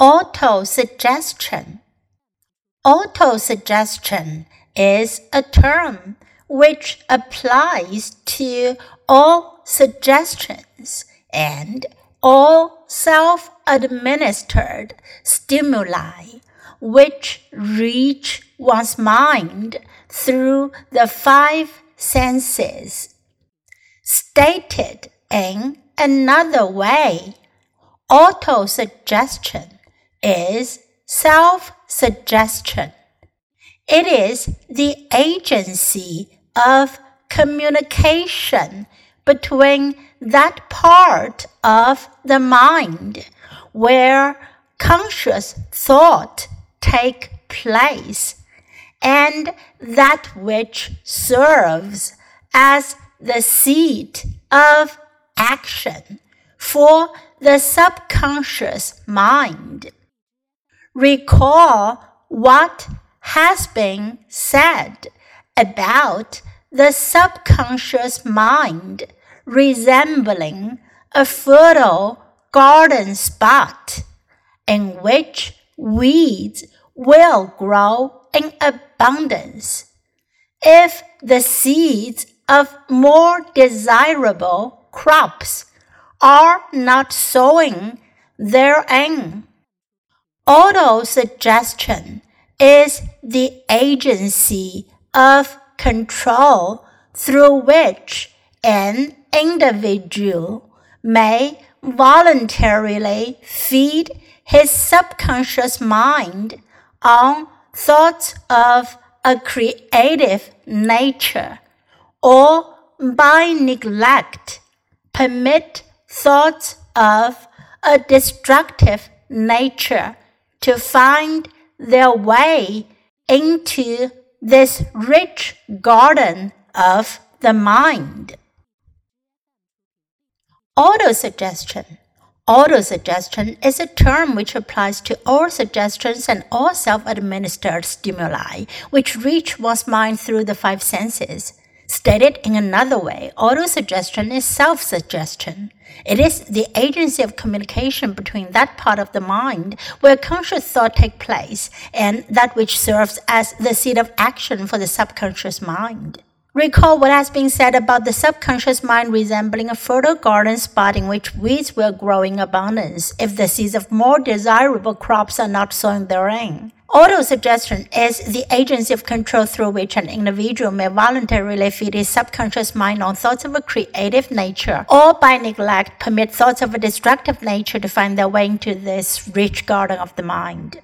Autosuggestion. Autosuggestion is a term which applies to all suggestions and all self administered stimuli which reach one's mind through the five senses. Stated in another way, autosuggestion is self suggestion. It is the agency of communication between that part of the mind where conscious thought take place and that which serves as the seat of action for the subconscious mind recall what has been said about the subconscious mind resembling a fertile garden spot in which weeds will grow in abundance. If the seeds of more desirable crops are not sown therein, Autosuggestion is the agency of control through which an individual may voluntarily feed his subconscious mind on thoughts of a creative nature or by neglect permit thoughts of a destructive nature to find their way into this rich garden of the mind. Autosuggestion. Autosuggestion is a term which applies to all suggestions and all self administered stimuli which reach one's mind through the five senses. Stated in another way, autosuggestion is self suggestion. It is the agency of communication between that part of the mind where conscious thought takes place and that which serves as the seat of action for the subconscious mind. Recall what has been said about the subconscious mind resembling a fertile garden spot in which weeds will grow in abundance if the seeds of more desirable crops are not sown therein. Autosuggestion is the agency of control through which an individual may voluntarily feed his subconscious mind on thoughts of a creative nature, or by neglect permit thoughts of a destructive nature to find their way into this rich garden of the mind.